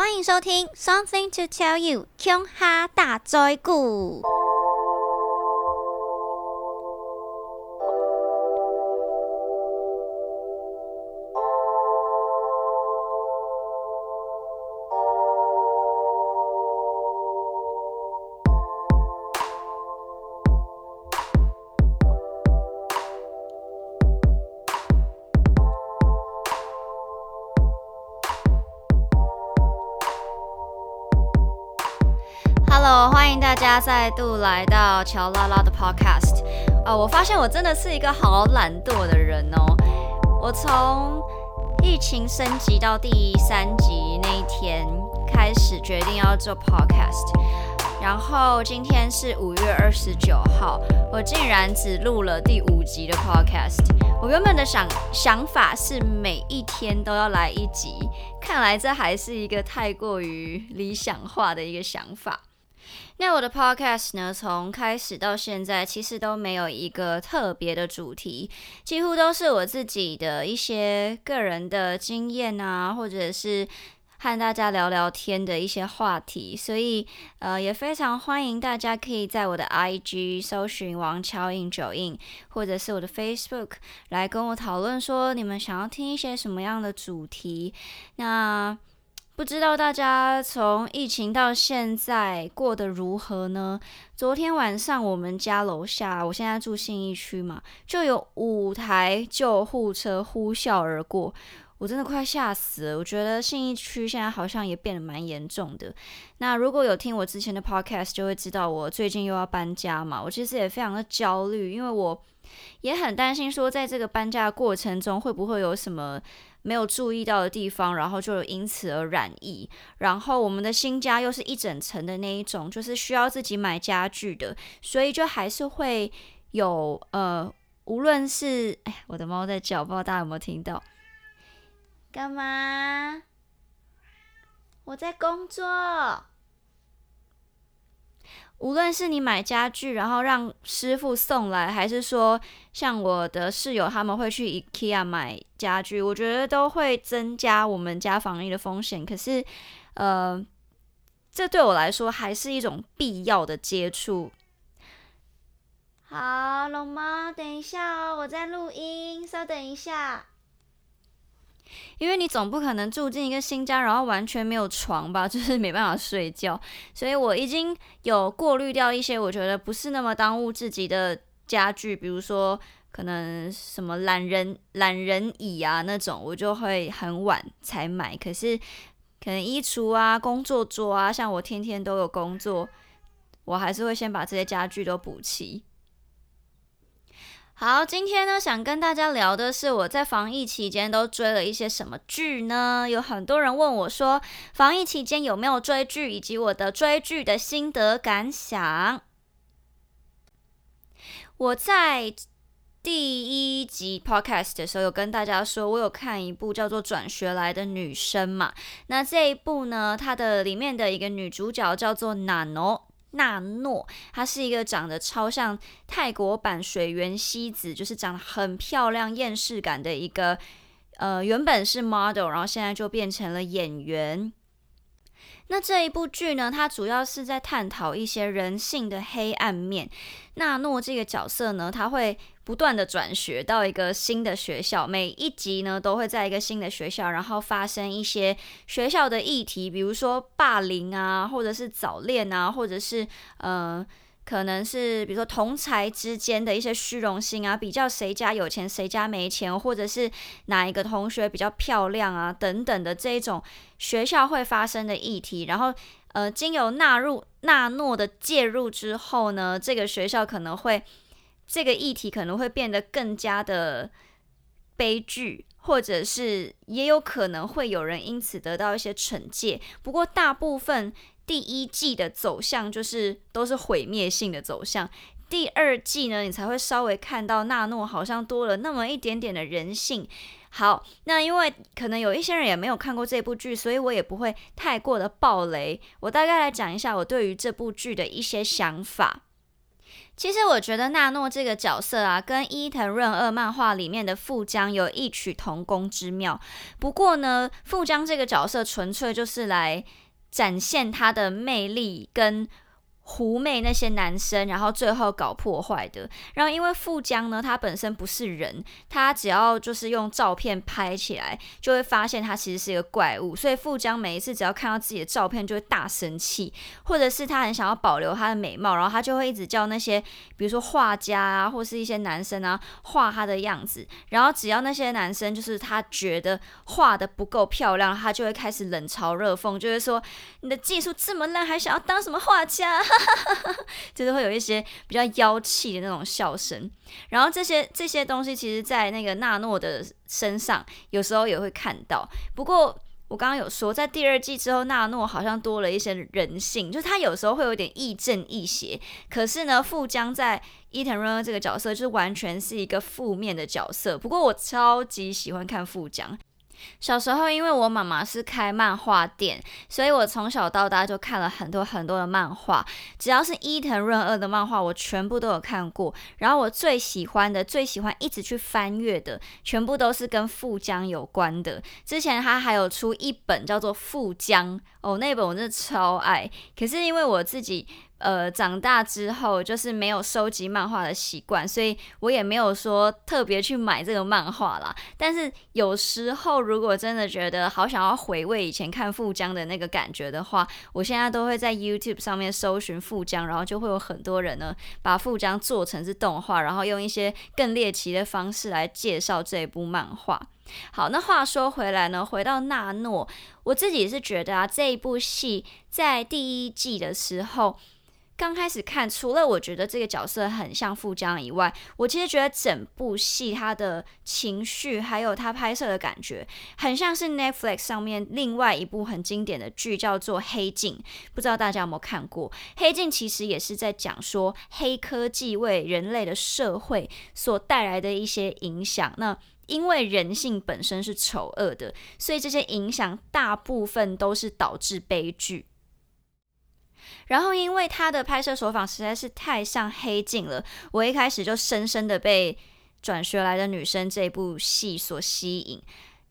欢迎收听《Something to Tell You》琼哈大灾故。Hello，欢迎大家再度来到乔拉拉的 Podcast。呃，我发现我真的是一个好懒惰的人哦。我从疫情升级到第三集那一天开始决定要做 Podcast，然后今天是五月二十九号，我竟然只录了第五集的 Podcast。我原本的想想法是每一天都要来一集，看来这还是一个太过于理想化的一个想法。那我的 podcast 呢，从开始到现在，其实都没有一个特别的主题，几乎都是我自己的一些个人的经验啊，或者是和大家聊聊天的一些话题。所以，呃，也非常欢迎大家可以在我的 IG 搜寻王乔印九印，或者是我的 Facebook 来跟我讨论，说你们想要听一些什么样的主题。那不知道大家从疫情到现在过得如何呢？昨天晚上我们家楼下，我现在住信义区嘛，就有五台救护车呼啸而过，我真的快吓死了。我觉得信义区现在好像也变得蛮严重的。那如果有听我之前的 podcast，就会知道我最近又要搬家嘛，我其实也非常的焦虑，因为我也很担心说，在这个搬家过程中会不会有什么。没有注意到的地方，然后就因此而染疫。然后我们的新家又是一整层的那一种，就是需要自己买家具的，所以就还是会有呃，无论是哎，我的猫在叫，不知道大家有没有听到？干嘛？我在工作。无论是你买家具，然后让师傅送来，还是说像我的室友他们会去 IKEA 买家具，我觉得都会增加我们家防疫的风险。可是，呃，这对我来说还是一种必要的接触。好，龙猫，等一下哦，我在录音，稍等一下。因为你总不可能住进一个新家，然后完全没有床吧，就是没办法睡觉。所以我已经有过滤掉一些我觉得不是那么当务之急的家具，比如说可能什么懒人懒人椅啊那种，我就会很晚才买。可是可能衣橱啊、工作桌啊，像我天天都有工作，我还是会先把这些家具都补齐。好，今天呢，想跟大家聊的是我在防疫期间都追了一些什么剧呢？有很多人问我说，防疫期间有没有追剧，以及我的追剧的心得感想。我在第一集 podcast 的时候有跟大家说，我有看一部叫做《转学来的女生》嘛。那这一部呢，它的里面的一个女主角叫做 Nano。娜诺，她是一个长得超像泰国版水原希子，就是长得很漂亮、厌世感的一个，呃，原本是 model，然后现在就变成了演员。那这一部剧呢，它主要是在探讨一些人性的黑暗面。纳诺这个角色呢，他会不断的转学到一个新的学校，每一集呢都会在一个新的学校，然后发生一些学校的议题，比如说霸凌啊，或者是早恋啊，或者是呃。可能是比如说同才之间的一些虚荣心啊，比较谁家有钱谁家没钱，或者是哪一个同学比较漂亮啊等等的这一种学校会发生的议题，然后呃经由纳入纳诺的介入之后呢，这个学校可能会这个议题可能会变得更加的悲剧，或者是也有可能会有人因此得到一些惩戒，不过大部分。第一季的走向就是都是毁灭性的走向，第二季呢，你才会稍微看到纳诺好像多了那么一点点的人性。好，那因为可能有一些人也没有看过这部剧，所以我也不会太过的暴雷。我大概来讲一下我对于这部剧的一些想法。其实我觉得纳诺这个角色啊，跟伊藤润二漫画里面的富江有异曲同工之妙。不过呢，富江这个角色纯粹就是来展现它的魅力跟。狐媚那些男生，然后最后搞破坏的。然后因为富江呢，他本身不是人，他只要就是用照片拍起来，就会发现他其实是一个怪物。所以富江每一次只要看到自己的照片，就会大生气，或者是他很想要保留他的美貌，然后他就会一直叫那些比如说画家啊，或是一些男生啊画他的样子。然后只要那些男生就是他觉得画的不够漂亮，他就会开始冷嘲热讽，就会说你的技术这么烂，还想要当什么画家？就是会有一些比较妖气的那种笑声，然后这些这些东西，其实，在那个纳诺的身上，有时候也会看到。不过，我刚刚有说，在第二季之后，纳诺好像多了一些人性，就是他有时候会有点亦正亦邪。可是呢，富江在伊藤润二这个角色，就是完全是一个负面的角色。不过，我超级喜欢看富江。小时候，因为我妈妈是开漫画店，所以我从小到大就看了很多很多的漫画。只要是伊藤润二的漫画，我全部都有看过。然后我最喜欢的、最喜欢一直去翻阅的，全部都是跟富江有关的。之前他还有出一本叫做《富江》哦，那本我真的超爱。可是因为我自己。呃，长大之后就是没有收集漫画的习惯，所以我也没有说特别去买这个漫画啦。但是有时候如果真的觉得好想要回味以前看富江的那个感觉的话，我现在都会在 YouTube 上面搜寻富江，然后就会有很多人呢把富江做成是动画，然后用一些更猎奇的方式来介绍这一部漫画。好，那话说回来呢，回到纳诺，我自己是觉得啊，这一部戏在第一季的时候。刚开始看，除了我觉得这个角色很像富江以外，我其实觉得整部戏他的情绪还有他拍摄的感觉，很像是 Netflix 上面另外一部很经典的剧，叫做《黑镜》。不知道大家有没有看过？《黑镜》其实也是在讲说黑科技为人类的社会所带来的一些影响。那因为人性本身是丑恶的，所以这些影响大部分都是导致悲剧。然后，因为他的拍摄手法实在是太像黑镜了，我一开始就深深的被转学来的女生这部戏所吸引。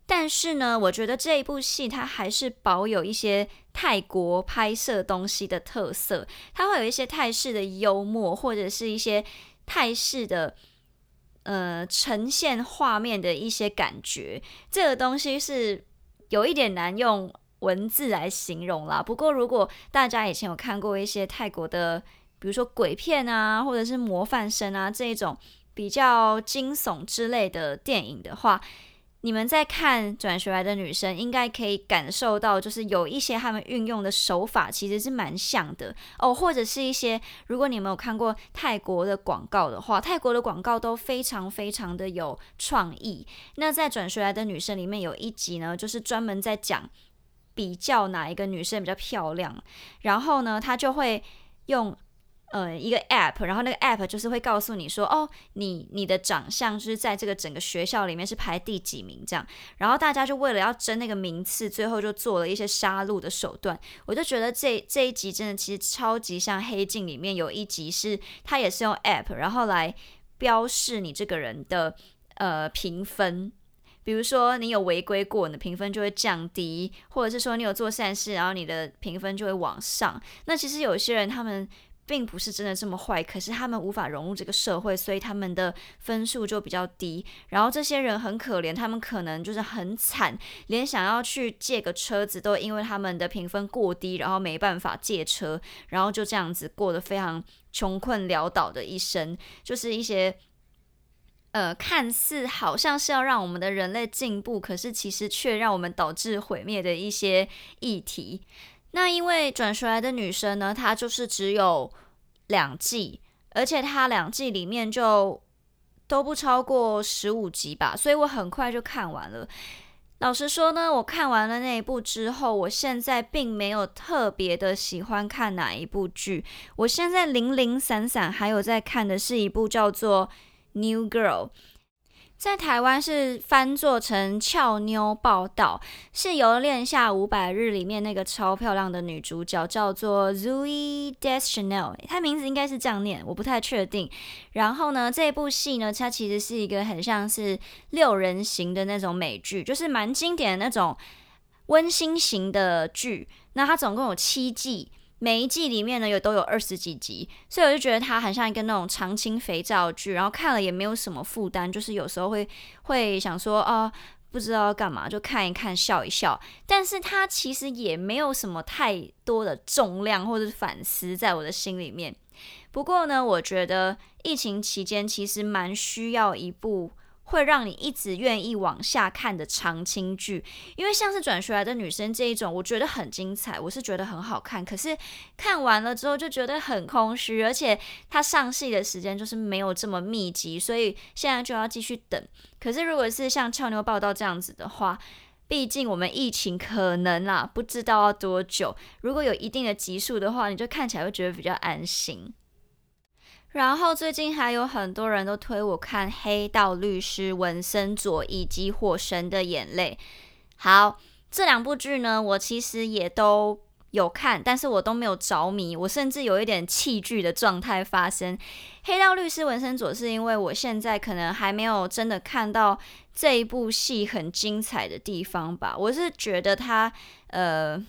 但是呢，我觉得这一部戏它还是保有一些泰国拍摄东西的特色，它会有一些泰式的幽默，或者是一些泰式的呃呈现画面的一些感觉。这个东西是有一点难用。文字来形容啦。不过，如果大家以前有看过一些泰国的，比如说鬼片啊，或者是模范生啊这一种比较惊悚之类的电影的话，你们在看转学来的女生，应该可以感受到，就是有一些他们运用的手法其实是蛮像的哦。或者是一些，如果你们有看过泰国的广告的话，泰国的广告都非常非常的有创意。那在转学来的女生里面有一集呢，就是专门在讲。比较哪一个女生比较漂亮，然后呢，他就会用呃一个 app，然后那个 app 就是会告诉你说，哦，你你的长相就是在这个整个学校里面是排第几名这样，然后大家就为了要争那个名次，最后就做了一些杀戮的手段。我就觉得这这一集真的其实超级像黑镜里面有一集是，他也是用 app，然后来标示你这个人的呃评分。比如说你有违规过，你的评分就会降低；或者是说你有做善事，然后你的评分就会往上。那其实有些人他们并不是真的这么坏，可是他们无法融入这个社会，所以他们的分数就比较低。然后这些人很可怜，他们可能就是很惨，连想要去借个车子都因为他们的评分过低，然后没办法借车，然后就这样子过得非常穷困潦倒的一生，就是一些。呃，看似好像是要让我们的人类进步，可是其实却让我们导致毁灭的一些议题。那因为转学来的女生呢，她就是只有两季，而且她两季里面就都不超过十五集吧，所以我很快就看完了。老实说呢，我看完了那一部之后，我现在并没有特别的喜欢看哪一部剧。我现在零零散散还有在看的是一部叫做。New Girl，在台湾是翻作成俏妞报道，是由《恋下五百日》里面那个超漂亮的女主角叫做 Zoe Deschanel，她名字应该是这样念，我不太确定。然后呢，这部戏呢，它其实是一个很像是六人行的那种美剧，就是蛮经典的那种温馨型的剧。那它总共有七季。每一季里面呢，有都有二十几集，所以我就觉得它很像一个那种长青肥皂剧，然后看了也没有什么负担，就是有时候会会想说啊，不知道要干嘛，就看一看笑一笑。但是它其实也没有什么太多的重量或者是反思在我的心里面。不过呢，我觉得疫情期间其实蛮需要一部。会让你一直愿意往下看的长青剧，因为像是转学来的女生这一种，我觉得很精彩，我是觉得很好看。可是看完了之后就觉得很空虚，而且它上戏的时间就是没有这么密集，所以现在就要继续等。可是如果是像俏妞报道这样子的话，毕竟我们疫情可能啦，不知道要多久。如果有一定的集数的话，你就看起来会觉得比较安心。然后最近还有很多人都推我看《黑道律师》、《文森佐》以及《火神的眼泪》。好，这两部剧呢，我其实也都有看，但是我都没有着迷，我甚至有一点弃剧的状态发生。《黑道律师》、《文森佐》是因为我现在可能还没有真的看到这一部戏很精彩的地方吧。我是觉得他，呃，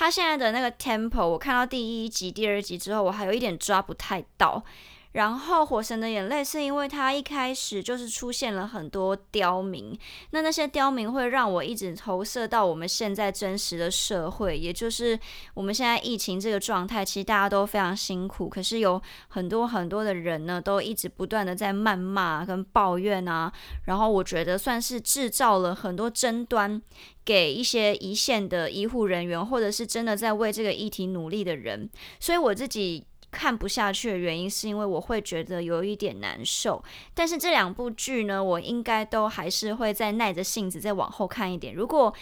他现在的那个 tempo，我看到第一集、第二集之后，我还有一点抓不太到。然后《火神的眼泪》是因为它一开始就是出现了很多刁民，那那些刁民会让我一直投射到我们现在真实的社会，也就是我们现在疫情这个状态，其实大家都非常辛苦，可是有很多很多的人呢，都一直不断的在谩骂跟抱怨啊，然后我觉得算是制造了很多争端给一些一线的医护人员，或者是真的在为这个议题努力的人，所以我自己。看不下去的原因是因为我会觉得有一点难受，但是这两部剧呢，我应该都还是会再耐着性子再往后看一点。如果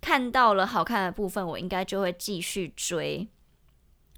看到了好看的部分，我应该就会继续追。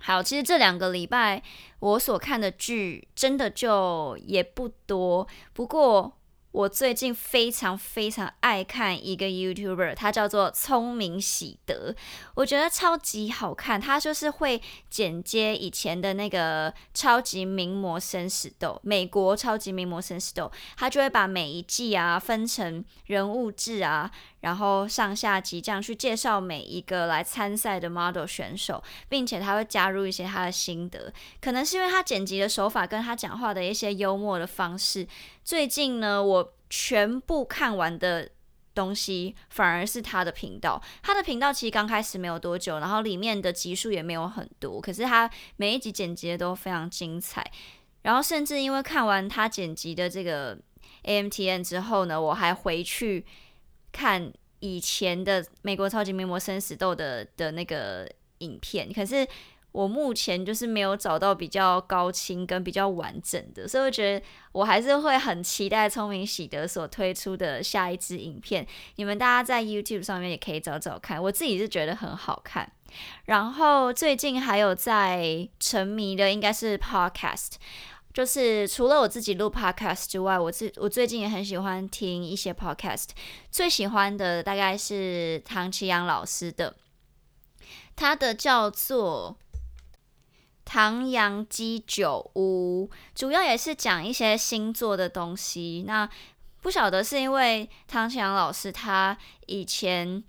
好，其实这两个礼拜我所看的剧真的就也不多，不过。我最近非常非常爱看一个 YouTuber，他叫做聪明喜德，我觉得超级好看。他就是会剪接以前的那个超级名模生死斗，美国超级名模生死斗，他就会把每一季啊分成人物志啊。然后上下集这样去介绍每一个来参赛的 model 选手，并且他会加入一些他的心得，可能是因为他剪辑的手法跟他讲话的一些幽默的方式。最近呢，我全部看完的东西反而是他的频道。他的频道其实刚开始没有多久，然后里面的集数也没有很多，可是他每一集剪辑的都非常精彩。然后甚至因为看完他剪辑的这个 AMTN 之后呢，我还回去。看以前的美国超级名模生死斗的的那个影片，可是我目前就是没有找到比较高清跟比较完整的，所以我觉得我还是会很期待聪明喜德所推出的下一支影片。你们大家在 YouTube 上面也可以找找看，我自己是觉得很好看。然后最近还有在沉迷的应该是 Podcast。就是除了我自己录 podcast 之外，我自我最近也很喜欢听一些 podcast。最喜欢的大概是唐奇阳老师的，他的叫做《唐阳鸡酒屋》，主要也是讲一些星座的东西。那不晓得是因为唐奇阳老师他以前。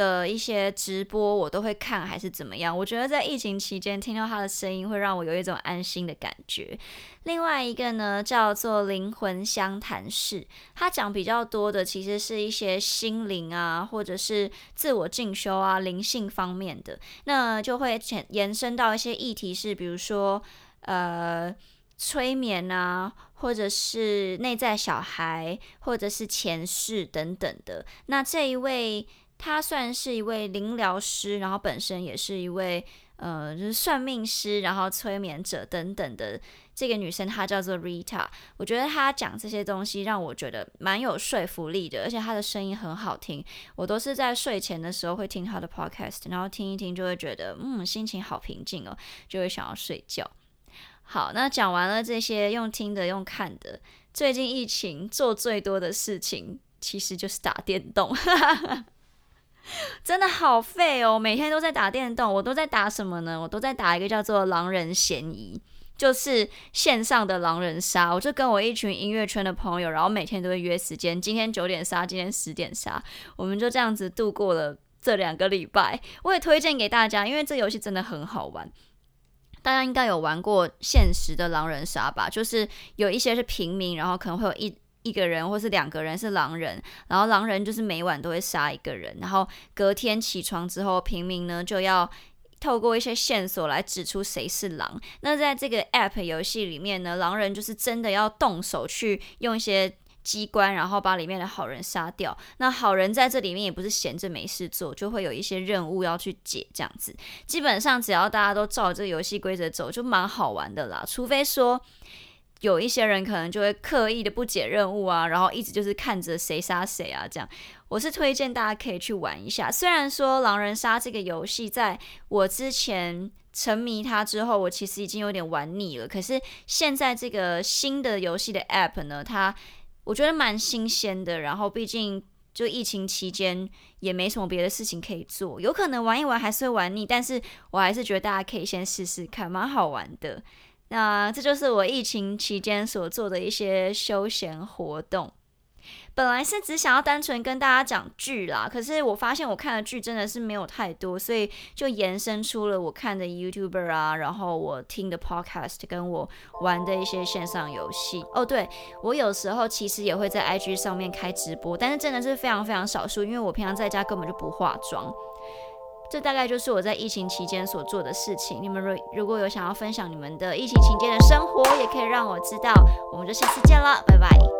的一些直播我都会看，还是怎么样？我觉得在疫情期间听到他的声音，会让我有一种安心的感觉。另外一个呢，叫做灵魂相谈室，他讲比较多的其实是一些心灵啊，或者是自我进修啊、灵性方面的，那就会延延伸到一些议题，是比如说呃催眠啊，或者是内在小孩，或者是前世等等的。那这一位。她算是一位灵疗师，然后本身也是一位呃，就是算命师，然后催眠者等等的这个女生，她叫做 Rita。我觉得她讲这些东西让我觉得蛮有说服力的，而且她的声音很好听。我都是在睡前的时候会听她的 podcast，然后听一听就会觉得嗯，心情好平静哦，就会想要睡觉。好，那讲完了这些用听的、用看的，最近疫情做最多的事情其实就是打电动，真的好废哦！每天都在打电动，我都在打什么呢？我都在打一个叫做《狼人嫌疑》，就是线上的狼人杀。我就跟我一群音乐圈的朋友，然后每天都会约时间，今天九点杀，今天十点杀，我们就这样子度过了这两个礼拜。我也推荐给大家，因为这游戏真的很好玩。大家应该有玩过现实的狼人杀吧？就是有一些是平民，然后可能会有一一个人或是两个人是狼人，然后狼人就是每晚都会杀一个人，然后隔天起床之后，平民呢就要透过一些线索来指出谁是狼。那在这个 App 游戏里面呢，狼人就是真的要动手去用一些。机关，然后把里面的好人杀掉。那好人在这里面也不是闲着没事做，就会有一些任务要去解，这样子。基本上只要大家都照这个游戏规则走，就蛮好玩的啦。除非说有一些人可能就会刻意的不解任务啊，然后一直就是看着谁杀谁啊，这样。我是推荐大家可以去玩一下。虽然说狼人杀这个游戏在我之前沉迷它之后，我其实已经有点玩腻了。可是现在这个新的游戏的 App 呢，它我觉得蛮新鲜的，然后毕竟就疫情期间也没什么别的事情可以做，有可能玩一玩还是会玩腻，但是我还是觉得大家可以先试试看，蛮好玩的。那这就是我疫情期间所做的一些休闲活动。本来是只想要单纯跟大家讲剧啦，可是我发现我看的剧真的是没有太多，所以就延伸出了我看的 YouTuber 啊，然后我听的 Podcast，跟我玩的一些线上游戏。哦，对我有时候其实也会在 IG 上面开直播，但是真的是非常非常少数，因为我平常在家根本就不化妆。这大概就是我在疫情期间所做的事情。你们如如果有想要分享你们的疫情期间的生活，也可以让我知道。我们就下次见了，拜拜。